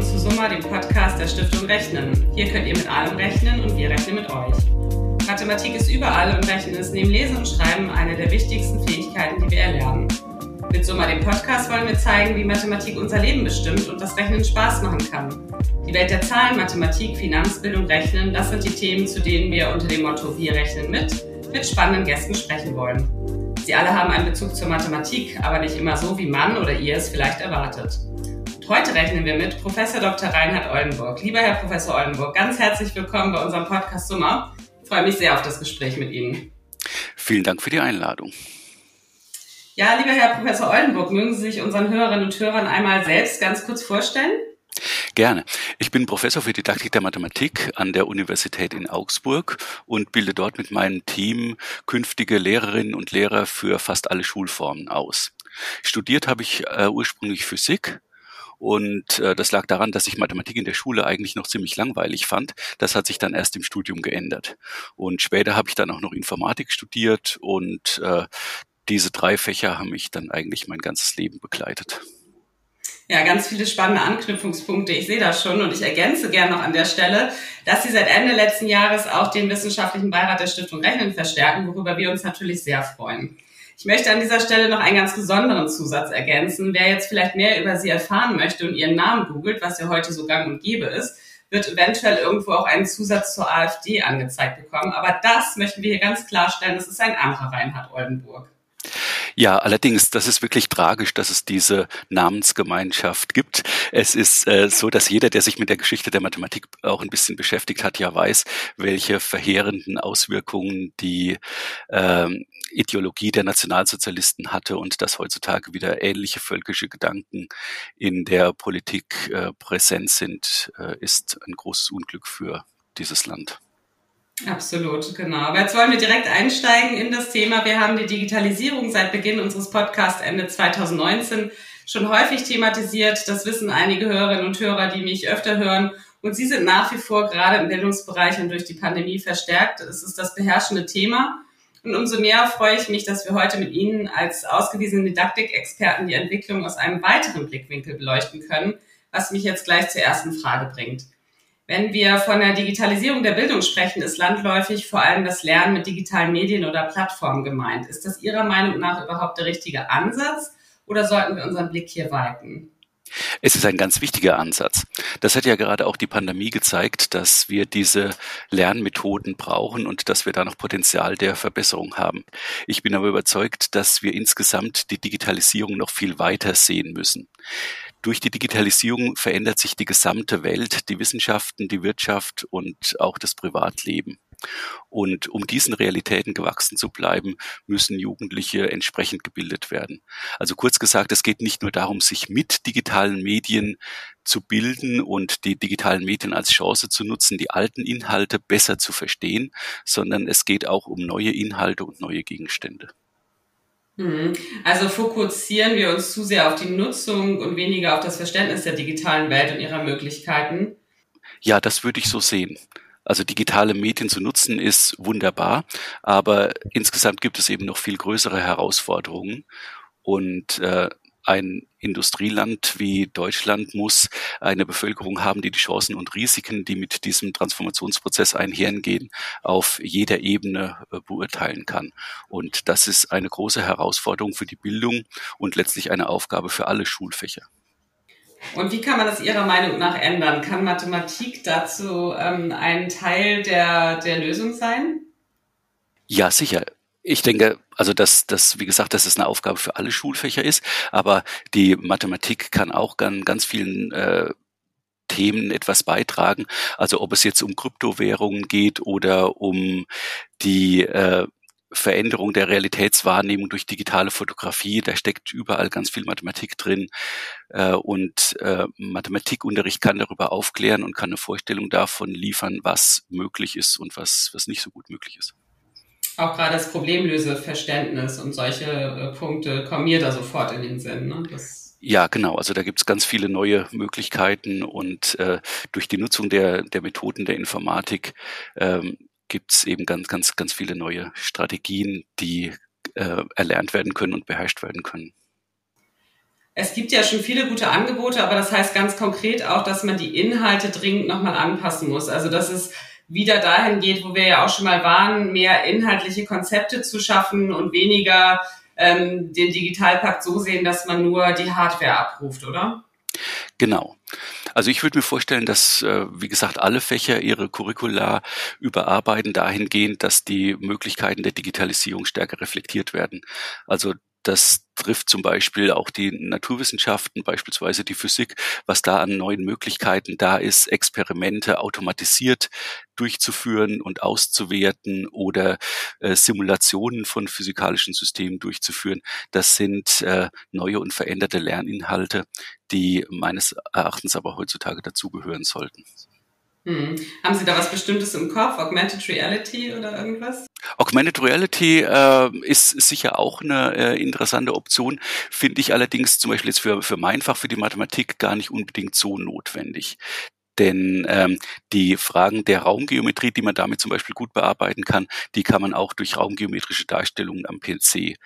willkommen zu Summa, dem Podcast der Stiftung Rechnen. Hier könnt ihr mit allem rechnen und wir rechnen mit euch. Mathematik ist überall und Rechnen ist neben Lesen und Schreiben eine der wichtigsten Fähigkeiten, die wir erlernen. Mit Summa, dem Podcast, wollen wir zeigen, wie Mathematik unser Leben bestimmt und das Rechnen Spaß machen kann. Die Welt der Zahlen, Mathematik, Finanzbildung, Rechnen, das sind die Themen, zu denen wir unter dem Motto Wir rechnen mit, mit spannenden Gästen sprechen wollen. Sie alle haben einen Bezug zur Mathematik, aber nicht immer so, wie man oder ihr es vielleicht erwartet. Heute rechnen wir mit Professor Dr. Reinhard Oldenburg. Lieber Herr Professor Oldenburg, ganz herzlich willkommen bei unserem Podcast Summer. Ich freue mich sehr auf das Gespräch mit Ihnen. Vielen Dank für die Einladung. Ja, lieber Herr Professor Oldenburg, mögen Sie sich unseren Hörerinnen und Hörern einmal selbst ganz kurz vorstellen? Gerne. Ich bin Professor für Didaktik der Mathematik an der Universität in Augsburg und bilde dort mit meinem Team künftige Lehrerinnen und Lehrer für fast alle Schulformen aus. Studiert habe ich äh, ursprünglich Physik und äh, das lag daran, dass ich Mathematik in der Schule eigentlich noch ziemlich langweilig fand. Das hat sich dann erst im Studium geändert. Und später habe ich dann auch noch Informatik studiert und äh, diese drei Fächer haben mich dann eigentlich mein ganzes Leben begleitet. Ja, ganz viele spannende Anknüpfungspunkte. Ich sehe das schon und ich ergänze gerne noch an der Stelle, dass Sie seit Ende letzten Jahres auch den wissenschaftlichen Beirat der Stiftung Rechnen verstärken, worüber wir uns natürlich sehr freuen. Ich möchte an dieser Stelle noch einen ganz besonderen Zusatz ergänzen. Wer jetzt vielleicht mehr über Sie erfahren möchte und Ihren Namen googelt, was ja heute so gang und gäbe ist, wird eventuell irgendwo auch einen Zusatz zur AfD angezeigt bekommen. Aber das möchten wir hier ganz klarstellen, das ist ein anderer Reinhard Oldenburg. Ja, allerdings, das ist wirklich tragisch, dass es diese Namensgemeinschaft gibt. Es ist äh, so, dass jeder, der sich mit der Geschichte der Mathematik auch ein bisschen beschäftigt hat, ja weiß, welche verheerenden Auswirkungen die ähm, Ideologie der Nationalsozialisten hatte und dass heutzutage wieder ähnliche völkische Gedanken in der Politik äh, präsent sind, äh, ist ein großes Unglück für dieses Land. Absolut, genau. Aber jetzt wollen wir direkt einsteigen in das Thema. Wir haben die Digitalisierung seit Beginn unseres Podcasts Ende 2019 schon häufig thematisiert. Das wissen einige Hörerinnen und Hörer, die mich öfter hören. Und sie sind nach wie vor gerade im Bildungsbereich und durch die Pandemie verstärkt. Es ist das beherrschende Thema. Und umso mehr freue ich mich, dass wir heute mit Ihnen als ausgewiesenen Didaktikexperten die Entwicklung aus einem weiteren Blickwinkel beleuchten können, was mich jetzt gleich zur ersten Frage bringt. Wenn wir von der Digitalisierung der Bildung sprechen, ist landläufig vor allem das Lernen mit digitalen Medien oder Plattformen gemeint. Ist das Ihrer Meinung nach überhaupt der richtige Ansatz oder sollten wir unseren Blick hier weiten? Es ist ein ganz wichtiger Ansatz. Das hat ja gerade auch die Pandemie gezeigt, dass wir diese Lernmethoden brauchen und dass wir da noch Potenzial der Verbesserung haben. Ich bin aber überzeugt, dass wir insgesamt die Digitalisierung noch viel weiter sehen müssen. Durch die Digitalisierung verändert sich die gesamte Welt, die Wissenschaften, die Wirtschaft und auch das Privatleben. Und um diesen Realitäten gewachsen zu bleiben, müssen Jugendliche entsprechend gebildet werden. Also kurz gesagt, es geht nicht nur darum, sich mit digitalen Medien zu bilden und die digitalen Medien als Chance zu nutzen, die alten Inhalte besser zu verstehen, sondern es geht auch um neue Inhalte und neue Gegenstände. Mhm. Also fokussieren wir uns zu sehr auf die Nutzung und weniger auf das Verständnis der digitalen Welt und ihrer Möglichkeiten? Ja, das würde ich so sehen. Also digitale Medien zu nutzen ist wunderbar, aber insgesamt gibt es eben noch viel größere Herausforderungen. Und äh, ein Industrieland wie Deutschland muss eine Bevölkerung haben, die die Chancen und Risiken, die mit diesem Transformationsprozess einhergehen, auf jeder Ebene äh, beurteilen kann. Und das ist eine große Herausforderung für die Bildung und letztlich eine Aufgabe für alle Schulfächer. Und wie kann man das Ihrer Meinung nach ändern? Kann Mathematik dazu ähm, ein Teil der, der Lösung sein? Ja, sicher. Ich denke, also dass das, wie gesagt, dass es eine Aufgabe für alle Schulfächer ist, aber die Mathematik kann auch ganz, ganz vielen äh, Themen etwas beitragen. Also ob es jetzt um Kryptowährungen geht oder um die äh, Veränderung der Realitätswahrnehmung durch digitale Fotografie, da steckt überall ganz viel Mathematik drin. Äh, und äh, Mathematikunterricht kann darüber aufklären und kann eine Vorstellung davon liefern, was möglich ist und was, was nicht so gut möglich ist auch gerade das Problemlöseverständnis und solche äh, Punkte kommen mir da sofort in den Sinn. Ne? Das ja, genau. Also da gibt es ganz viele neue Möglichkeiten und äh, durch die Nutzung der, der Methoden der Informatik ähm, gibt es eben ganz, ganz, ganz viele neue Strategien, die äh, erlernt werden können und beherrscht werden können. Es gibt ja schon viele gute Angebote, aber das heißt ganz konkret auch, dass man die Inhalte dringend nochmal anpassen muss. Also dass es wieder dahin geht, wo wir ja auch schon mal waren, mehr inhaltliche Konzepte zu schaffen und weniger ähm, den Digitalpakt so sehen, dass man nur die Hardware abruft, oder? Genau. Also ich würde mir vorstellen, dass, äh, wie gesagt, alle Fächer ihre Curricula überarbeiten dahingehend, dass die Möglichkeiten der Digitalisierung stärker reflektiert werden. Also das trifft zum Beispiel auch die Naturwissenschaften, beispielsweise die Physik, was da an neuen Möglichkeiten da ist, Experimente automatisiert durchzuführen und auszuwerten oder äh, Simulationen von physikalischen Systemen durchzuführen. Das sind äh, neue und veränderte Lerninhalte, die meines Erachtens aber heutzutage dazugehören sollten. Hm. Haben Sie da was Bestimmtes im Kopf? Augmented Reality oder irgendwas? Augmented Reality äh, ist sicher auch eine äh, interessante Option, finde ich allerdings zum Beispiel jetzt für, für mein Fach, für die Mathematik gar nicht unbedingt so notwendig. Denn ähm, die Fragen der Raumgeometrie, die man damit zum Beispiel gut bearbeiten kann, die kann man auch durch raumgeometrische Darstellungen am PC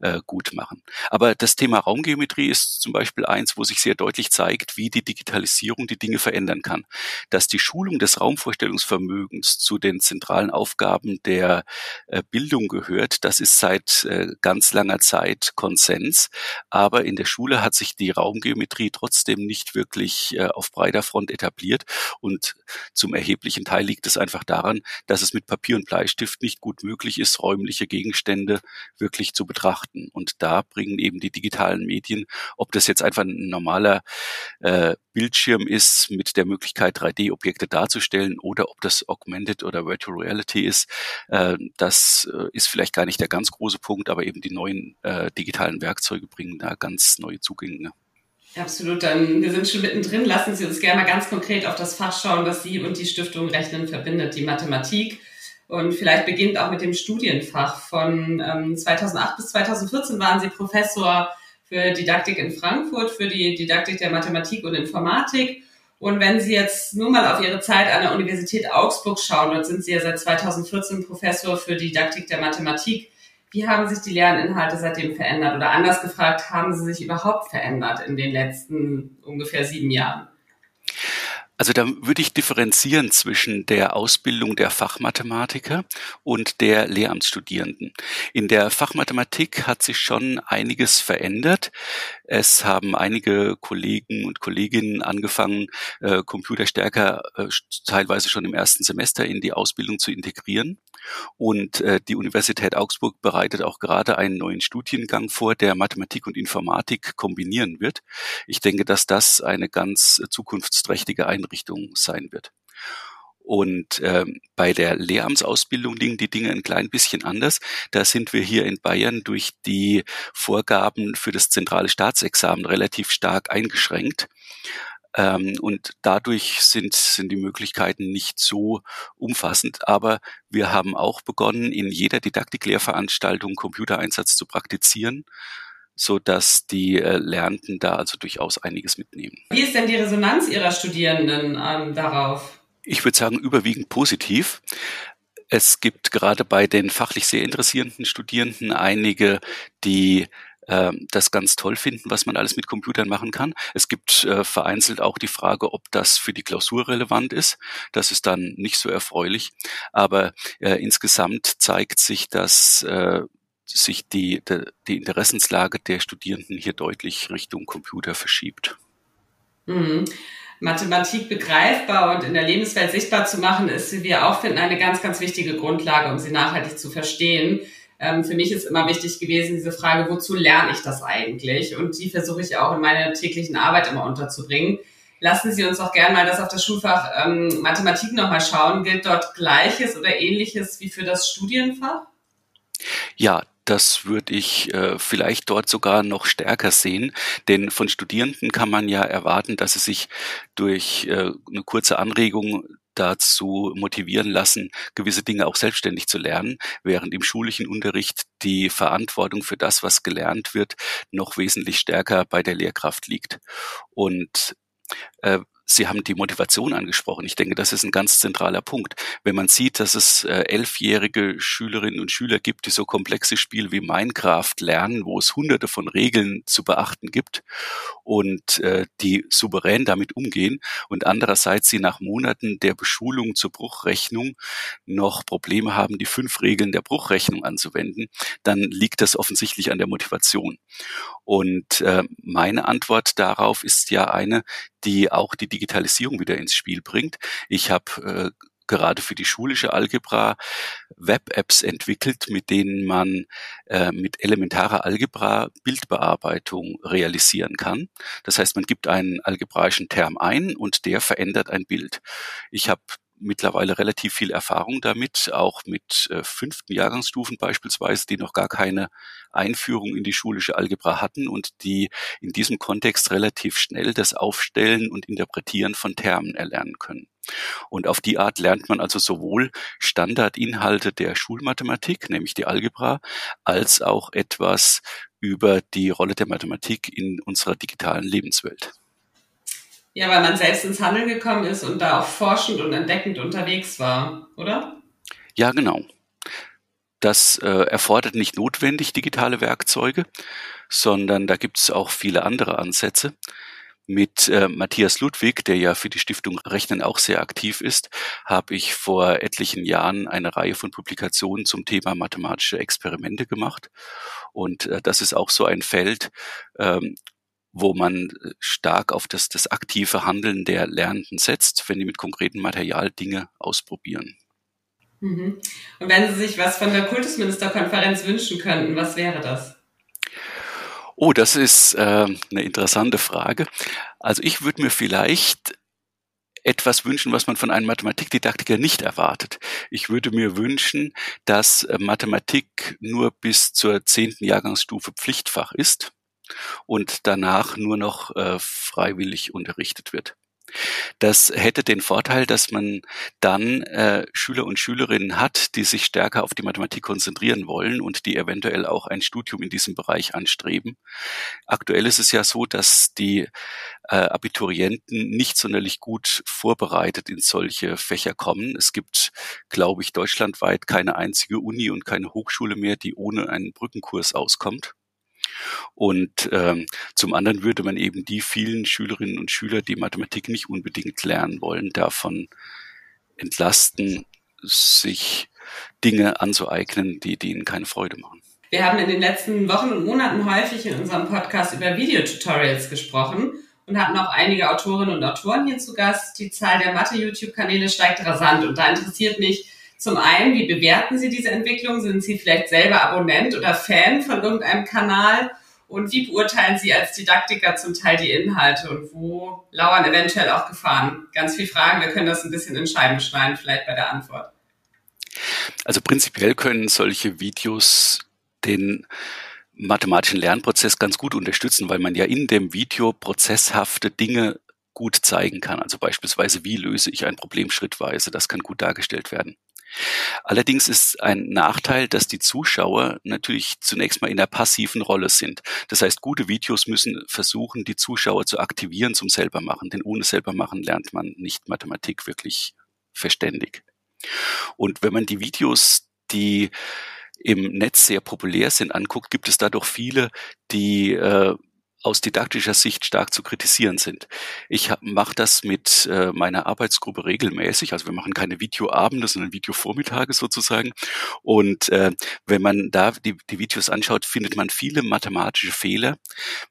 äh, gut machen. Aber das Thema Raumgeometrie ist zum Beispiel eins, wo sich sehr deutlich zeigt, wie die Digitalisierung die Dinge verändern kann. Dass die Schulung des Raumvorstellungsvermögens zu den zentralen Aufgaben der äh, Bildung gehört, das ist seit äh, ganz langer Zeit Konsens. Aber in der Schule hat sich die Raumgeometrie trotzdem nicht wirklich äh, auf breiter Front etabliert. Und zum erheblichen Teil liegt es einfach daran, dass es mit Papier und Bleistift nicht gut möglich ist, räumliche Gegenstände wirklich zu betrachten betrachten. Und da bringen eben die digitalen Medien, ob das jetzt einfach ein normaler äh, Bildschirm ist mit der Möglichkeit, 3D-Objekte darzustellen oder ob das Augmented oder Virtual Reality ist, äh, das äh, ist vielleicht gar nicht der ganz große Punkt, aber eben die neuen äh, digitalen Werkzeuge bringen da ganz neue Zugänge. Absolut, dann wir sind schon mittendrin. Lassen Sie uns gerne mal ganz konkret auf das Fach schauen, das Sie und die Stiftung Rechnen verbindet, die Mathematik. Und vielleicht beginnt auch mit dem Studienfach. Von ähm, 2008 bis 2014 waren Sie Professor für Didaktik in Frankfurt, für die Didaktik der Mathematik und Informatik. Und wenn Sie jetzt nur mal auf Ihre Zeit an der Universität Augsburg schauen, dort sind Sie ja seit 2014 Professor für Didaktik der Mathematik. Wie haben sich die Lerninhalte seitdem verändert? Oder anders gefragt, haben sie sich überhaupt verändert in den letzten ungefähr sieben Jahren? Also da würde ich differenzieren zwischen der Ausbildung der Fachmathematiker und der Lehramtsstudierenden. In der Fachmathematik hat sich schon einiges verändert. Es haben einige Kollegen und Kolleginnen angefangen, äh, Computer stärker äh, teilweise schon im ersten Semester in die Ausbildung zu integrieren. Und äh, die Universität Augsburg bereitet auch gerade einen neuen Studiengang vor, der Mathematik und Informatik kombinieren wird. Ich denke, dass das eine ganz zukunftsträchtige Einrichtung sein wird. Und ähm, bei der Lehramtsausbildung liegen die Dinge ein klein bisschen anders. Da sind wir hier in Bayern durch die Vorgaben für das zentrale Staatsexamen relativ stark eingeschränkt. Ähm, und dadurch sind, sind die Möglichkeiten nicht so umfassend. Aber wir haben auch begonnen, in jeder Didaktiklehrveranstaltung Computereinsatz zu praktizieren so dass die äh, Lernenden da also durchaus einiges mitnehmen. Wie ist denn die Resonanz Ihrer Studierenden ähm, darauf? Ich würde sagen, überwiegend positiv. Es gibt gerade bei den fachlich sehr interessierenden Studierenden einige, die äh, das ganz toll finden, was man alles mit Computern machen kann. Es gibt äh, vereinzelt auch die Frage, ob das für die Klausur relevant ist. Das ist dann nicht so erfreulich. Aber äh, insgesamt zeigt sich, dass äh, sich die, de, die Interessenslage der Studierenden hier deutlich Richtung Computer verschiebt. Mhm. Mathematik begreifbar und in der Lebenswelt sichtbar zu machen, ist, wie wir auch finden, eine ganz, ganz wichtige Grundlage, um sie nachhaltig zu verstehen. Ähm, für mich ist immer wichtig gewesen, diese Frage, wozu lerne ich das eigentlich? Und die versuche ich auch in meiner täglichen Arbeit immer unterzubringen. Lassen Sie uns auch gerne mal das auf das Schulfach ähm, Mathematik nochmal schauen. Gilt dort Gleiches oder Ähnliches wie für das Studienfach? Ja, das würde ich äh, vielleicht dort sogar noch stärker sehen, denn von Studierenden kann man ja erwarten, dass sie sich durch äh, eine kurze Anregung dazu motivieren lassen, gewisse Dinge auch selbstständig zu lernen, während im schulischen Unterricht die Verantwortung für das, was gelernt wird, noch wesentlich stärker bei der Lehrkraft liegt. Und äh, Sie haben die Motivation angesprochen. Ich denke, das ist ein ganz zentraler Punkt. Wenn man sieht, dass es äh, elfjährige Schülerinnen und Schüler gibt, die so komplexe Spiele wie Minecraft lernen, wo es hunderte von Regeln zu beachten gibt und äh, die souverän damit umgehen und andererseits sie nach Monaten der Beschulung zur Bruchrechnung noch Probleme haben, die fünf Regeln der Bruchrechnung anzuwenden, dann liegt das offensichtlich an der Motivation. Und äh, meine Antwort darauf ist ja eine, die auch die Digitalisierung wieder ins Spiel bringt. Ich habe äh, gerade für die schulische Algebra Web-Apps entwickelt, mit denen man äh, mit elementarer Algebra Bildbearbeitung realisieren kann. Das heißt, man gibt einen algebraischen Term ein und der verändert ein Bild. Ich habe mittlerweile relativ viel Erfahrung damit, auch mit äh, fünften Jahrgangsstufen beispielsweise, die noch gar keine Einführung in die schulische Algebra hatten und die in diesem Kontext relativ schnell das Aufstellen und Interpretieren von Termen erlernen können. Und auf die Art lernt man also sowohl Standardinhalte der Schulmathematik, nämlich die Algebra, als auch etwas über die Rolle der Mathematik in unserer digitalen Lebenswelt. Ja, weil man selbst ins Handeln gekommen ist und da auch forschend und entdeckend unterwegs war, oder? Ja, genau. Das äh, erfordert nicht notwendig digitale Werkzeuge, sondern da gibt es auch viele andere Ansätze. Mit äh, Matthias Ludwig, der ja für die Stiftung Rechnen auch sehr aktiv ist, habe ich vor etlichen Jahren eine Reihe von Publikationen zum Thema mathematische Experimente gemacht. Und äh, das ist auch so ein Feld, ähm, wo man äh, stark auf das, das aktive Handeln der Lernenden setzt, wenn die mit konkreten Material Dinge ausprobieren. Mhm. Und wenn Sie sich was von der Kultusministerkonferenz wünschen könnten, was wäre das? Oh, das ist äh, eine interessante Frage. Also ich würde mir vielleicht etwas wünschen, was man von einem Mathematikdidaktiker nicht erwartet. Ich würde mir wünschen, dass äh, Mathematik nur bis zur zehnten Jahrgangsstufe Pflichtfach ist und danach nur noch äh, freiwillig unterrichtet wird. Das hätte den Vorteil, dass man dann äh, Schüler und Schülerinnen hat, die sich stärker auf die Mathematik konzentrieren wollen und die eventuell auch ein Studium in diesem Bereich anstreben. Aktuell ist es ja so, dass die äh, Abiturienten nicht sonderlich gut vorbereitet in solche Fächer kommen. Es gibt, glaube ich, deutschlandweit keine einzige Uni und keine Hochschule mehr, die ohne einen Brückenkurs auskommt. Und ähm, zum anderen würde man eben die vielen Schülerinnen und Schüler, die Mathematik nicht unbedingt lernen wollen, davon entlasten, sich Dinge anzueignen, die, die ihnen keine Freude machen. Wir haben in den letzten Wochen und Monaten häufig in unserem Podcast über Videotutorials gesprochen und hatten auch einige Autorinnen und Autoren hier zu Gast. Die Zahl der Mathe-YouTube-Kanäle steigt rasant und da interessiert mich, zum einen, wie bewerten Sie diese Entwicklung? Sind Sie vielleicht selber Abonnent oder Fan von irgendeinem Kanal? Und wie beurteilen Sie als Didaktiker zum Teil die Inhalte und wo lauern eventuell auch Gefahren? Ganz viele Fragen, wir können das ein bisschen in Scheiben schneiden, vielleicht bei der Antwort. Also prinzipiell können solche Videos den mathematischen Lernprozess ganz gut unterstützen, weil man ja in dem Video prozesshafte Dinge gut zeigen kann. Also beispielsweise, wie löse ich ein Problem schrittweise? Das kann gut dargestellt werden. Allerdings ist ein Nachteil, dass die Zuschauer natürlich zunächst mal in der passiven Rolle sind. Das heißt, gute Videos müssen versuchen, die Zuschauer zu aktivieren zum Selbermachen, denn ohne Selbermachen lernt man nicht Mathematik wirklich verständig. Und wenn man die Videos, die im Netz sehr populär sind, anguckt, gibt es da doch viele, die äh, aus didaktischer Sicht stark zu kritisieren sind. Ich mache das mit äh, meiner Arbeitsgruppe regelmäßig. Also wir machen keine Videoabende, sondern Videovormittage sozusagen. Und äh, wenn man da die, die Videos anschaut, findet man viele mathematische Fehler.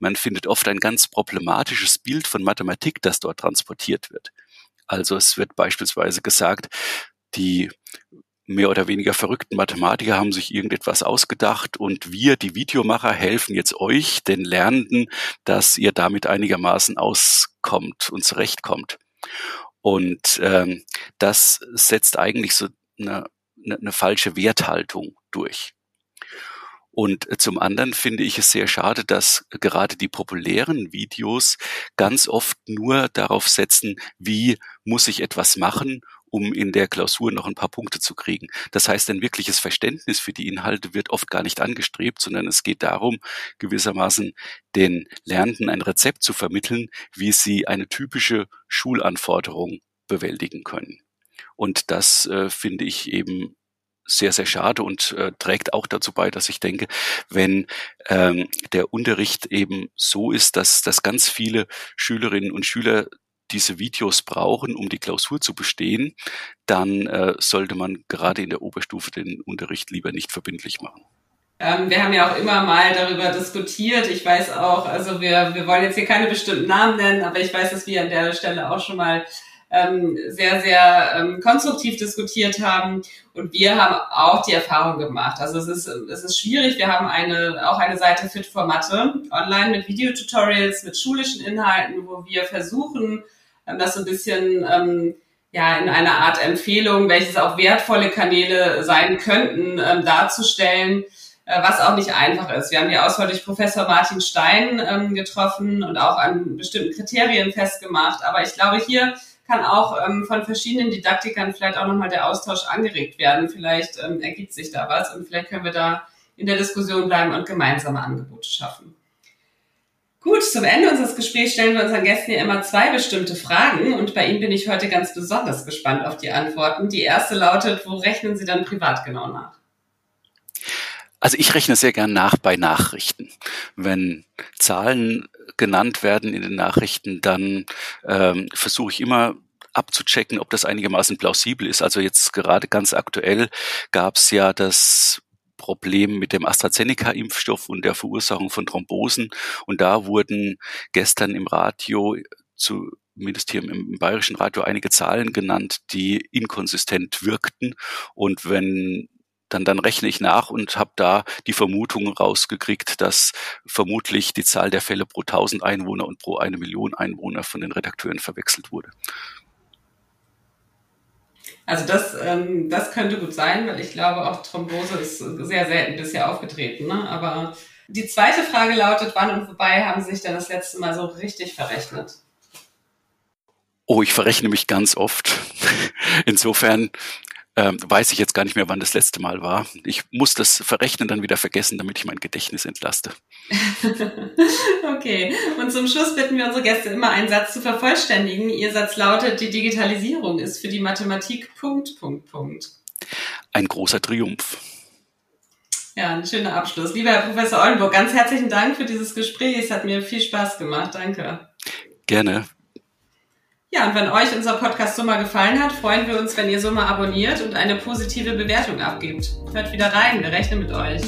Man findet oft ein ganz problematisches Bild von Mathematik, das dort transportiert wird. Also es wird beispielsweise gesagt, die mehr oder weniger verrückten Mathematiker haben sich irgendetwas ausgedacht und wir, die Videomacher, helfen jetzt euch, den Lernenden, dass ihr damit einigermaßen auskommt und zurechtkommt. Und ähm, das setzt eigentlich so eine, eine, eine falsche Werthaltung durch. Und zum anderen finde ich es sehr schade, dass gerade die populären Videos ganz oft nur darauf setzen, wie muss ich etwas machen um in der Klausur noch ein paar Punkte zu kriegen. Das heißt, ein wirkliches Verständnis für die Inhalte wird oft gar nicht angestrebt, sondern es geht darum, gewissermaßen den Lernenden ein Rezept zu vermitteln, wie sie eine typische Schulanforderung bewältigen können. Und das äh, finde ich eben sehr, sehr schade und äh, trägt auch dazu bei, dass ich denke, wenn ähm, der Unterricht eben so ist, dass, dass ganz viele Schülerinnen und Schüler diese Videos brauchen, um die Klausur zu bestehen, dann äh, sollte man gerade in der Oberstufe den Unterricht lieber nicht verbindlich machen. Ähm, wir haben ja auch immer mal darüber diskutiert. Ich weiß auch, also wir, wir wollen jetzt hier keine bestimmten Namen nennen, aber ich weiß, dass wir an der Stelle auch schon mal ähm, sehr, sehr ähm, konstruktiv diskutiert haben. Und wir haben auch die Erfahrung gemacht. Also es ist, es ist schwierig. Wir haben eine, auch eine Seite Fit for Mathe online mit Videotutorials, mit schulischen Inhalten, wo wir versuchen, ähm, das so ein bisschen ähm, ja in einer Art Empfehlung, welches auch wertvolle Kanäle sein könnten, ähm, darzustellen äh, was auch nicht einfach ist. Wir haben die Auswahl durch Professor Martin Stein ähm, getroffen und auch an bestimmten Kriterien festgemacht. Aber ich glaube, hier kann auch ähm, von verschiedenen Didaktikern vielleicht auch nochmal der Austausch angeregt werden. Vielleicht ähm, ergibt sich da was und vielleicht können wir da in der Diskussion bleiben und gemeinsame Angebote schaffen. Gut, zum Ende unseres Gesprächs stellen wir unseren Gästen ja immer zwei bestimmte Fragen und bei Ihnen bin ich heute ganz besonders gespannt auf die Antworten. Die erste lautet, wo rechnen Sie dann privat genau nach? Also ich rechne sehr gern nach bei Nachrichten. Wenn Zahlen genannt werden in den Nachrichten, dann ähm, versuche ich immer abzuchecken, ob das einigermaßen plausibel ist. Also jetzt gerade ganz aktuell gab es ja das Problem mit dem AstraZeneca-Impfstoff und der Verursachung von Thrombosen. Und da wurden gestern im Radio zu zumindest hier im, bayerischen Radio einige Zahlen genannt, die inkonsistent wirkten. Und wenn dann, dann rechne ich nach und habe da die Vermutung rausgekriegt, dass vermutlich die Zahl der Fälle pro 1000 Einwohner und pro eine Million Einwohner von den Redakteuren verwechselt wurde. Also das, ähm, das könnte gut sein, weil ich glaube, auch Thrombose ist sehr selten bisher aufgetreten. Ne? Aber die zweite Frage lautet, wann und wobei haben Sie sich denn das letzte Mal so richtig verrechnet? Oh, ich verrechne mich ganz oft. Insofern ähm, weiß ich jetzt gar nicht mehr, wann das letzte Mal war. Ich muss das Verrechnen dann wieder vergessen, damit ich mein Gedächtnis entlaste. okay. Und zum Schluss bitten wir unsere Gäste immer einen Satz zu vervollständigen. Ihr Satz lautet, die Digitalisierung ist für die Mathematik Punkt, Punkt, Punkt. Ein großer Triumph. Ja, ein schöner Abschluss. Lieber Herr Professor Oldenburg, ganz herzlichen Dank für dieses Gespräch. Es hat mir viel Spaß gemacht. Danke. Gerne. Ja, und wenn euch unser Podcast so mal gefallen hat, freuen wir uns, wenn ihr so mal abonniert und eine positive Bewertung abgibt. Hört wieder rein, wir rechnen mit euch.